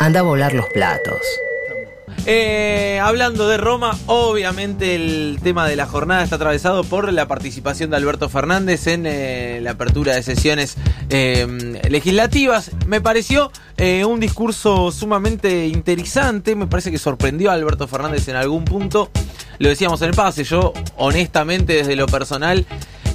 Anda a volar los platos. Eh, hablando de Roma, obviamente el tema de la jornada está atravesado por la participación de Alberto Fernández en eh, la apertura de sesiones eh, legislativas. Me pareció eh, un discurso sumamente interesante, me parece que sorprendió a Alberto Fernández en algún punto. Lo decíamos en el pase, yo honestamente desde lo personal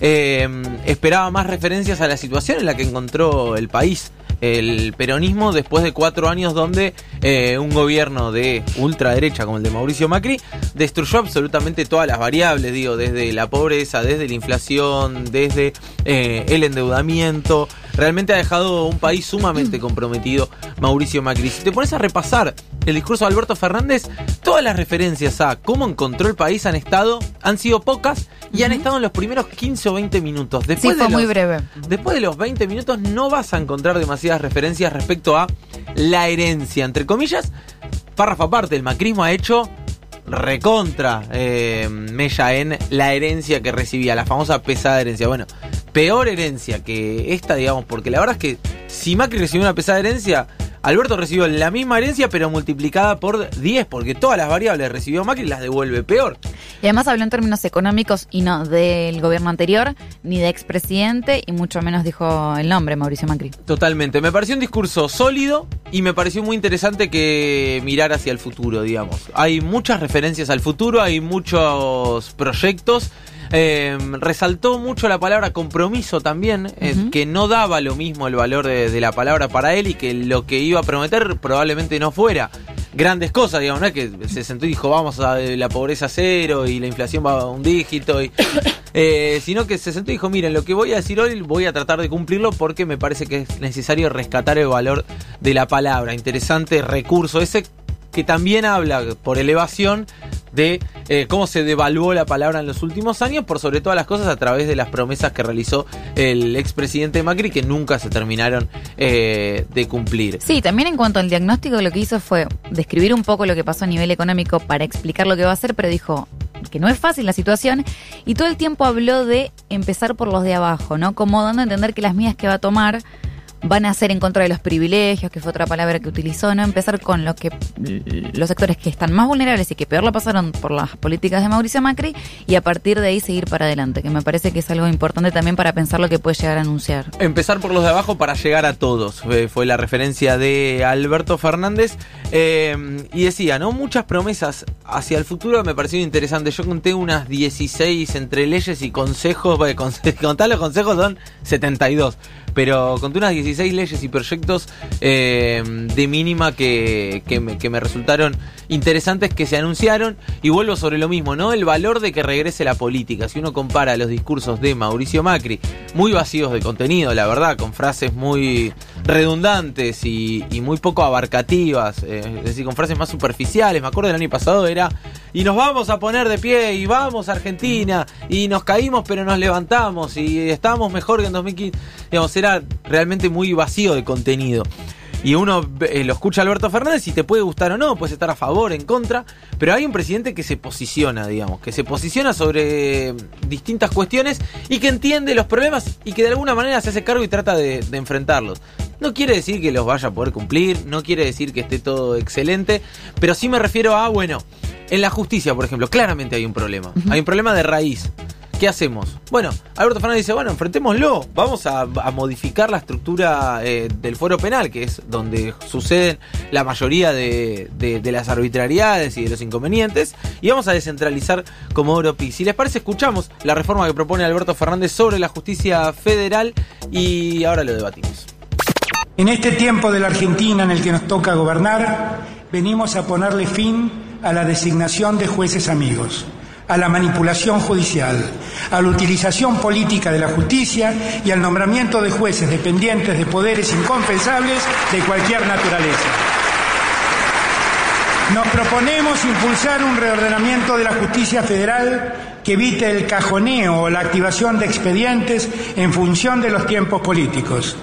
eh, esperaba más referencias a la situación en la que encontró el país el peronismo después de cuatro años donde eh, un gobierno de ultraderecha como el de Mauricio Macri destruyó absolutamente todas las variables, digo, desde la pobreza, desde la inflación, desde eh, el endeudamiento. Realmente ha dejado un país sumamente comprometido Mauricio Macri. Si te pones a repasar el discurso de Alberto Fernández, todas las referencias a cómo encontró el país han estado, han sido pocas y han estado en los primeros 15 o 20 minutos. Después Sí, fue de muy los- breve. Después de los 20 minutos no vas a encontrar demasiadas referencias respecto a la herencia, entre comillas. Párrafo aparte, el macrismo ha hecho recontra eh, mella en la herencia que recibía, la famosa pesada herencia. Bueno, peor herencia que esta, digamos, porque la verdad es que si Macri recibió una pesada herencia, Alberto recibió la misma herencia pero multiplicada por 10, porque todas las variables recibió Macri las devuelve peor. Y además habló en términos económicos y no del gobierno anterior, ni de expresidente, y mucho menos dijo el nombre, Mauricio Macri. Totalmente. Me pareció un discurso sólido y me pareció muy interesante que mirar hacia el futuro, digamos. Hay muchas referencias al futuro, hay muchos proyectos. Eh, resaltó mucho la palabra compromiso también, eh, que no daba lo mismo el valor de, de la palabra para él y que lo que iba a prometer probablemente no fuera. Grandes cosas, digamos, no es que se sentó y dijo vamos a la pobreza cero y la inflación va a un dígito, y, eh, sino que se sentó y dijo, miren, lo que voy a decir hoy voy a tratar de cumplirlo porque me parece que es necesario rescatar el valor de la palabra. Interesante recurso ese que también habla por elevación de eh, cómo se devaluó la palabra en los últimos años, por sobre todas las cosas a través de las promesas que realizó el expresidente Macri que nunca se terminaron eh, de cumplir. Sí, también en cuanto al diagnóstico, lo que hizo fue describir un poco lo que pasó a nivel económico para explicar lo que va a hacer, pero dijo que no es fácil la situación y todo el tiempo habló de empezar por los de abajo, ¿no? Como dando a entender que las medidas que va a tomar van a ser en contra de los privilegios, que fue otra palabra que utilizó, ¿no? Empezar con lo que los sectores que están más vulnerables y que peor la pasaron por las políticas de Mauricio Macri y a partir de ahí seguir para adelante, que me parece que es algo importante también para pensar lo que puede llegar a anunciar. Empezar por los de abajo para llegar a todos. Fue, fue la referencia de Alberto Fernández. Eh, y decía, ¿no? Muchas promesas hacia el futuro me parecieron interesantes. Yo conté unas 16 entre leyes y consejos. Bueno, conse- contar los consejos son 72. Pero conté unas 16 leyes y proyectos eh, de mínima que, me, que me resultaron interesantes que se anunciaron. Y vuelvo sobre lo mismo, ¿no? El valor de que regrese la política. Si uno compara los discursos de Mauricio Macri, muy vacíos de contenido, la verdad, con frases muy redundantes y, muy poco abarcativas, eh, es decir, con frases más superficiales. Me acuerdo del año pasado era, y nos vamos a poner de pie, y vamos a Argentina, y nos caímos pero nos levantamos, y estamos mejor que en 2015. Digamos, era realmente muy vacío de contenido. Y uno eh, lo escucha a Alberto Fernández y te puede gustar o no, puedes estar a favor, en contra, pero hay un presidente que se posiciona, digamos, que se posiciona sobre distintas cuestiones y que entiende los problemas y que de alguna manera se hace cargo y trata de, de enfrentarlos. No quiere decir que los vaya a poder cumplir, no quiere decir que esté todo excelente, pero sí me refiero a, bueno, en la justicia, por ejemplo, claramente hay un problema. Hay un problema de raíz. ¿Qué hacemos? Bueno, Alberto Fernández dice, bueno, enfrentémoslo, vamos a, a modificar la estructura eh, del fuero penal, que es donde suceden la mayoría de, de- las arbitrariedades y de los inconvenientes, y vamos a descentralizar como Europi. Si les parece, escuchamos la reforma que propone Alberto Fernández sobre la justicia federal y ahora lo debatimos. En este tiempo de la Argentina en el que nos toca gobernar, venimos a ponerle fin a la designación de jueces amigos, a la manipulación judicial, a la utilización política de la justicia y al nombramiento de jueces dependientes de poderes inconfesables de cualquier naturaleza. Nos proponemos impulsar un reordenamiento de la justicia federal que evite el cajoneo o la activación de expedientes en función de los tiempos políticos.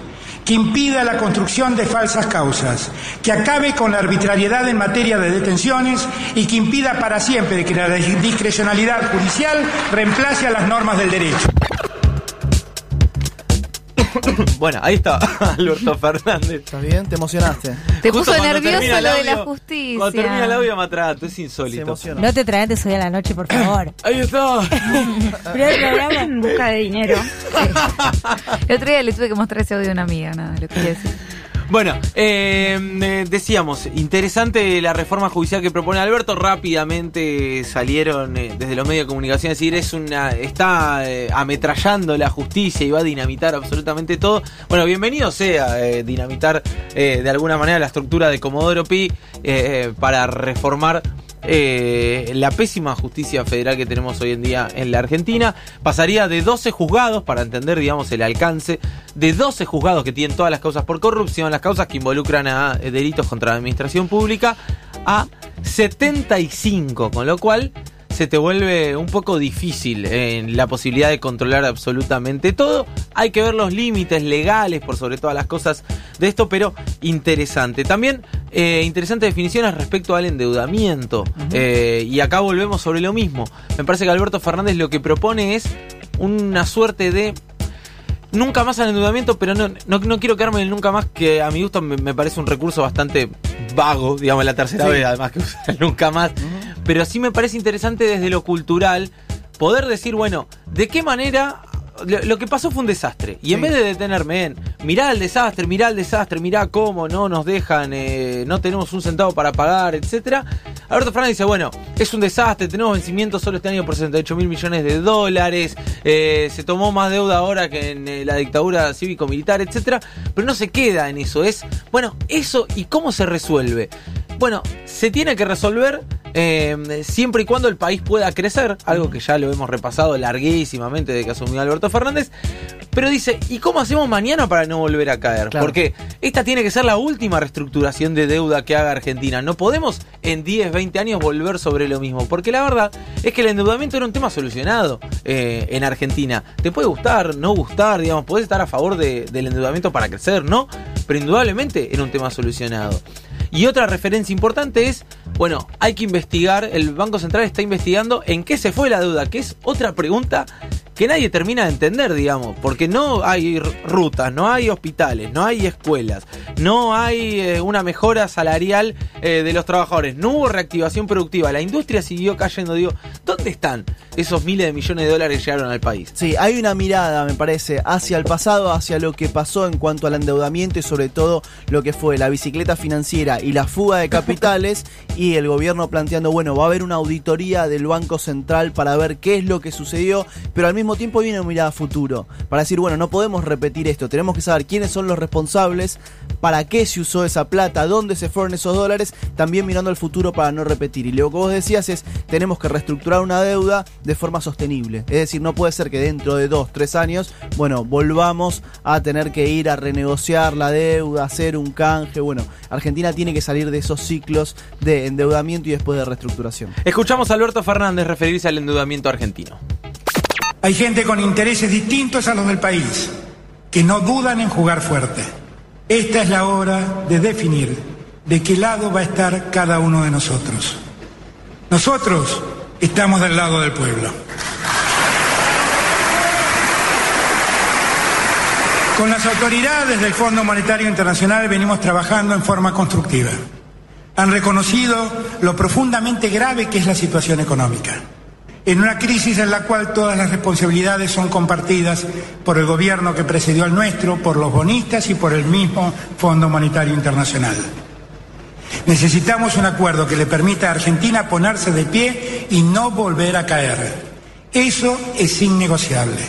Que impida la construcción de falsas causas, que acabe con la arbitrariedad en materia de detenciones y que impida para siempre que la discrecionalidad judicial reemplace a las normas del derecho. Bueno, ahí está Alberto Fernández. ¿Estás bien? ¿Te emocionaste? Te Justo puso nervioso lo el de la justicia. Cuando termina el audio me atrato, es insólito. No te traes hoy a la noche, por favor. Ahí está. Primer programa en busca de dinero. El otro día le tuve que mostrar ese audio a una amiga, nada, lo quería decir. Bueno, eh, decíamos, interesante la reforma judicial que propone Alberto. Rápidamente salieron eh, desde los medios de comunicación a decir es una está eh, ametrallando la justicia y va a dinamitar absolutamente todo. Bueno, bienvenido sea eh, dinamitar de alguna manera la estructura de Comodoro Pi para reformar eh, la pésima justicia federal que tenemos hoy en día en la Argentina. Pasaría de 12 juzgados, para entender, digamos, el alcance, de 12 juzgados que tienen todas las causas por corrupción, las causas que involucran a eh, delitos contra la administración pública, a 75, con lo cual se te vuelve un poco difícil en la posibilidad de controlar absolutamente todo. Hay que ver los límites legales por sobre todas las cosas de esto, pero interesante. También eh, interesantes definiciones respecto al endeudamiento. Eh, y acá volvemos sobre lo mismo. Me parece que Alberto Fernández lo que propone es una suerte de nunca más al endeudamiento, pero no, no, no quiero quedarme en el nunca más, que a mi gusto me, me parece un recurso bastante vago, digamos, la tercera Sí. vez, además que usar nunca más. Pero sí me parece interesante desde lo cultural poder decir, bueno, ¿de qué manera lo, que pasó fue un desastre? Y en Sí. vez de detenerme en, mirá el desastre, mirá el desastre, mirá cómo no nos dejan, eh, no tenemos un centavo para pagar, etcétera. Alberto Fernández dice, bueno, es un desastre, tenemos vencimientos solo este año por 68 mil millones de dólares, eh, se tomó más deuda ahora que en eh, la dictadura cívico-militar, etcétera, pero no se queda en eso, es, bueno, eso y cómo se resuelve. Bueno, se tiene que resolver eh, siempre y cuando el país pueda crecer, algo que ya lo hemos repasado larguísimamente desde que asumió Alberto Fernández, pero dice, ¿y cómo hacemos mañana para no volver a caer? Claro. Porque esta tiene que ser la última reestructuración de deuda que haga Argentina. No podemos en 10, 20 años volver sobre lo mismo. Porque la verdad es que el endeudamiento era un tema solucionado eh, en Argentina. Te puede gustar, no gustar, digamos, podés estar a favor de- del endeudamiento para crecer, ¿no? Pero indudablemente era un tema solucionado. Y otra referencia importante es, bueno, hay que investigar, el Banco Central está investigando en qué se fue la deuda, que es otra pregunta que nadie termina de entender, digamos, porque no hay rutas, no hay hospitales, no hay escuelas, no hay eh, una mejora salarial eh, de los trabajadores, no hubo reactivación productiva, la industria siguió cayendo, digo, ¿dónde están esos miles de millones de dólares que llegaron al país? Sí, hay una mirada, me parece, hacia el pasado, hacia lo que pasó en cuanto al endeudamiento y sobre todo lo que fue la bicicleta financiera y la fuga de capitales y el gobierno planteando, bueno, va a haber una auditoría del Banco Central para ver qué es lo que sucedió, pero al mismo tiempo hay una mirada futuro, para decir, bueno, no podemos repetir esto, tenemos que saber quiénes son los responsables, para qué se usó esa plata, dónde se fueron esos dólares, también mirando al futuro para no repetir. Y lo que vos decías es, tenemos que reestructurar una deuda de forma sostenible. Es decir, no puede ser que dentro de dos, tres años, bueno, volvamos a tener que ir a renegociar la deuda, hacer un canje. Bueno, Argentina tiene que salir de esos ciclos de endeudamiento y después de reestructuración. Escuchamos a Alberto Fernández referirse al endeudamiento argentino. Hay gente con intereses distintos a los del país, que no dudan en jugar fuerte. Esta es la hora de definir de qué lado va a estar cada uno de nosotros. Nosotros estamos del lado del pueblo. Con las autoridades del Fondo Monetario Internacional venimos trabajando en forma constructiva. Han reconocido lo profundamente grave que es la situación económica en una crisis en la cual todas las responsabilidades son compartidas por el gobierno que precedió al nuestro, por los bonistas y por el mismo Fondo Monetario Internacional. Necesitamos un acuerdo que le permita a Argentina ponerse de pie y no volver a caer. Eso es innegociable.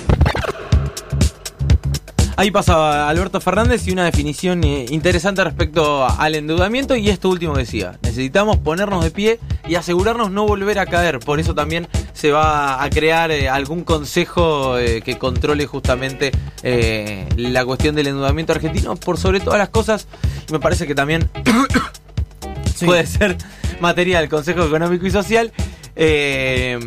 Ahí pasaba Alberto Fernández y una definición eh, interesante respecto al endeudamiento y esto último decía, necesitamos ponernos de pie y asegurarnos no volver a caer, por eso también se va a crear eh, algún consejo eh, que controle justamente la cuestión del endeudamiento argentino por sobre todas las cosas, me parece que también Sí. puede ser materia del Consejo Económico y Social. eh,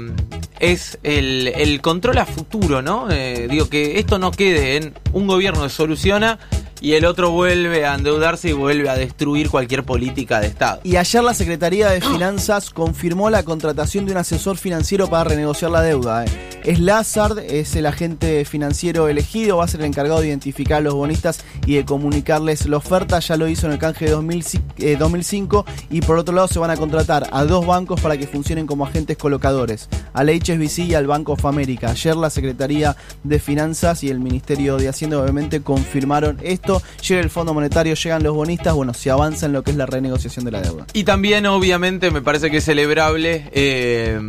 es el, el control a futuro, ¿no? Eh, digo, que esto no quede en un gobierno que soluciona y el otro vuelve a endeudarse y vuelve a destruir cualquier política de Estado. Y ayer la Secretaría de Finanzas confirmó la contratación de un asesor financiero para renegociar la deuda. eh. Es Lazard, es el agente financiero elegido, va a ser el encargado de identificar a los bonistas y de comunicarles la oferta. Ya lo hizo en el canje de 2005, eh, 2005 y por otro lado se van a contratar a dos bancos para que funcionen como agentes colocadores, al HSBC y al Bank of America. Ayer la Secretaría de Finanzas y el Ministerio de Hacienda obviamente confirmaron esto. Llega el Fondo Monetario, llegan los bonistas, bueno, se avanza en lo que es la renegociación de la deuda. Y también, obviamente, me parece que es celebrable eh,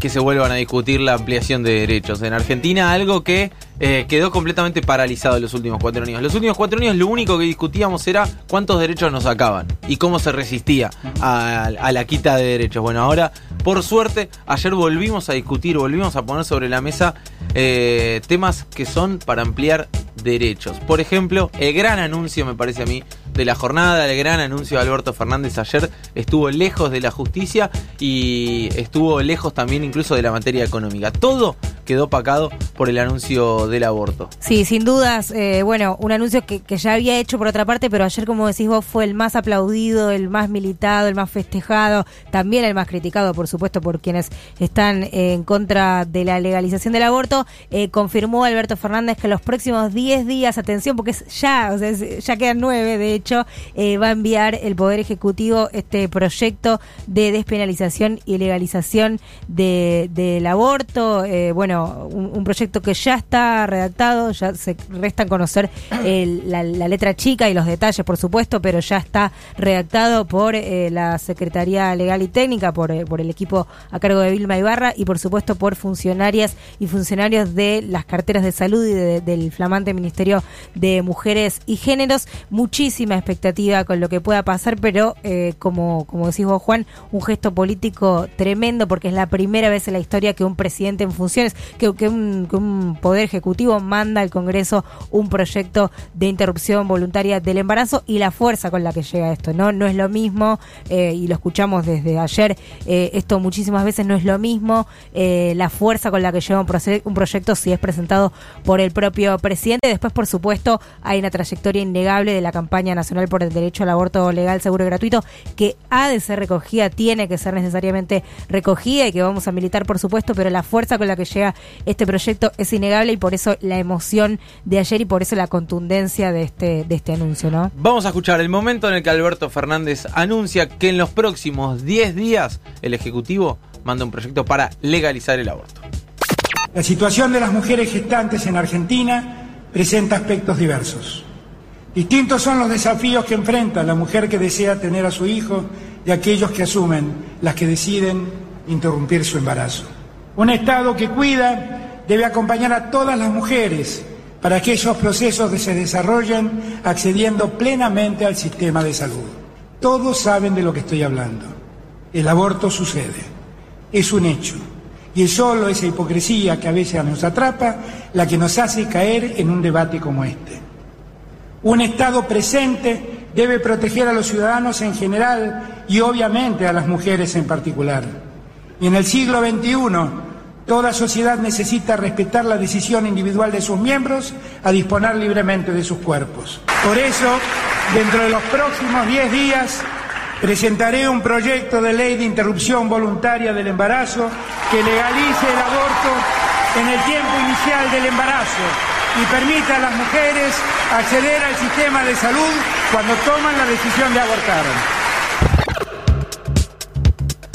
que se vuelvan a discutir la ampliación de derechos. En Argentina, algo que eh, quedó completamente paralizado en los últimos cuatro años. Los últimos cuatro años lo único que discutíamos era cuántos derechos nos sacaban y cómo se resistía a, a la quita de derechos. Bueno, ahora, por suerte, ayer volvimos a discutir, volvimos a poner sobre la mesa eh, temas que son para ampliar derechos. Por ejemplo, el gran anuncio, me parece a mí, de la jornada, el gran anuncio de Alberto Fernández ayer estuvo lejos de la justicia y estuvo lejos también incluso de la materia económica. Todo quedó pacado por el anuncio del aborto. Sí, sin dudas, eh, bueno, un anuncio que, ya había hecho por otra parte, pero ayer, como decís vos, fue el más aplaudido, el más militado, el más festejado, también el más criticado, por supuesto, por quienes están eh, en contra de la legalización del aborto. Eh, confirmó Alberto Fernández que los próximos 10 días, atención, porque es ya, o sea, ya quedan 9, de hecho, eh, va a enviar el Poder Ejecutivo este proyecto de despenalización y legalización de- del aborto. Eh, bueno, un, un proyecto que ya está redactado, ya se restan conocer la, letra chica y los detalles, por supuesto, pero ya está redactado por eh, la Secretaría Legal y Técnica, por, eh, por el equipo a cargo de Vilma Ibarra y, por supuesto, por funcionarias y funcionarios de las carteras de salud y de- del flamante Ministerio de Mujeres y Géneros. Muchísima expectativa con lo que pueda pasar, pero eh, como, como decís vos, Juan, un gesto político tremendo porque es la primera vez en la historia que un presidente en funciones, que un, que un poder ejecutivo manda al Congreso un proyecto de interrupción voluntaria del embarazo y la fuerza con la que llega esto. No, no es lo mismo, eh, y lo escuchamos desde ayer, eh, esto muchísimas veces no es lo mismo, eh, la fuerza con la que lleva un, un proyecto si es presentado por el propio presidente. Después, por supuesto, hay una trayectoria innegable de la campaña nacional por el derecho al aborto legal, seguro y gratuito, que ha de ser recogida, tiene que ser necesariamente recogida y que vamos a militar, por supuesto, pero la fuerza con la que llega este proyecto es innegable y por eso la emoción de ayer y por eso la contundencia de este, de este anuncio, ¿no? Vamos a escuchar el momento en el que Alberto Fernández anuncia que en los próximos 10 días el Ejecutivo manda un proyecto para legalizar el aborto. La situación de las mujeres gestantes en Argentina presenta aspectos diversos. Distintos son los desafíos que enfrenta la mujer que desea tener a su hijo y aquellos que asumen las que deciden interrumpir su embarazo. Un Estado que cuida debe acompañar a todas las mujeres para que esos procesos se desarrollen accediendo plenamente al sistema de salud. Todos saben de lo que estoy hablando. El aborto sucede, es un hecho. Y es solo esa hipocresía que a veces nos atrapa la que nos hace caer en un debate como este. Un Estado presente debe proteger a los ciudadanos en general y obviamente a las mujeres en particular. Y en el siglo XXI, toda sociedad necesita respetar la decisión individual de sus miembros a disponer libremente de sus cuerpos. Por eso, dentro de los próximos 10 días, presentaré un proyecto de ley de interrupción voluntaria del embarazo que legalice el aborto en el tiempo inicial del embarazo y permita a las mujeres acceder al sistema de salud cuando toman la decisión de abortar.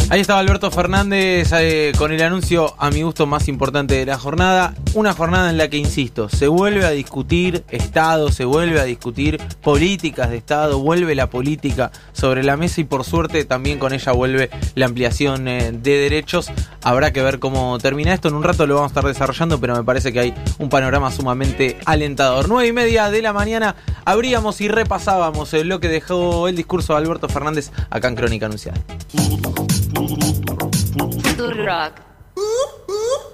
Ahí estaba Alberto Fernández eh, con el anuncio, a mi gusto, más importante de la jornada. Una jornada en la que, insisto, se vuelve a discutir Estado, se vuelve a discutir políticas de Estado, vuelve la política sobre la mesa y por suerte también con ella vuelve la ampliación eh, de derechos. Habrá que ver cómo termina esto. En un rato lo vamos a estar desarrollando, pero me parece que hay un panorama sumamente alentador. Nueve y media de la mañana abríamos y repasábamos el bloque dejó el discurso de Alberto Fernández acá en Crónica Anunciada. Futurock.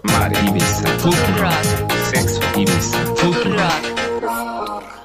Mar Ibiza. Futurock. Sexo Ibiza. Futurock.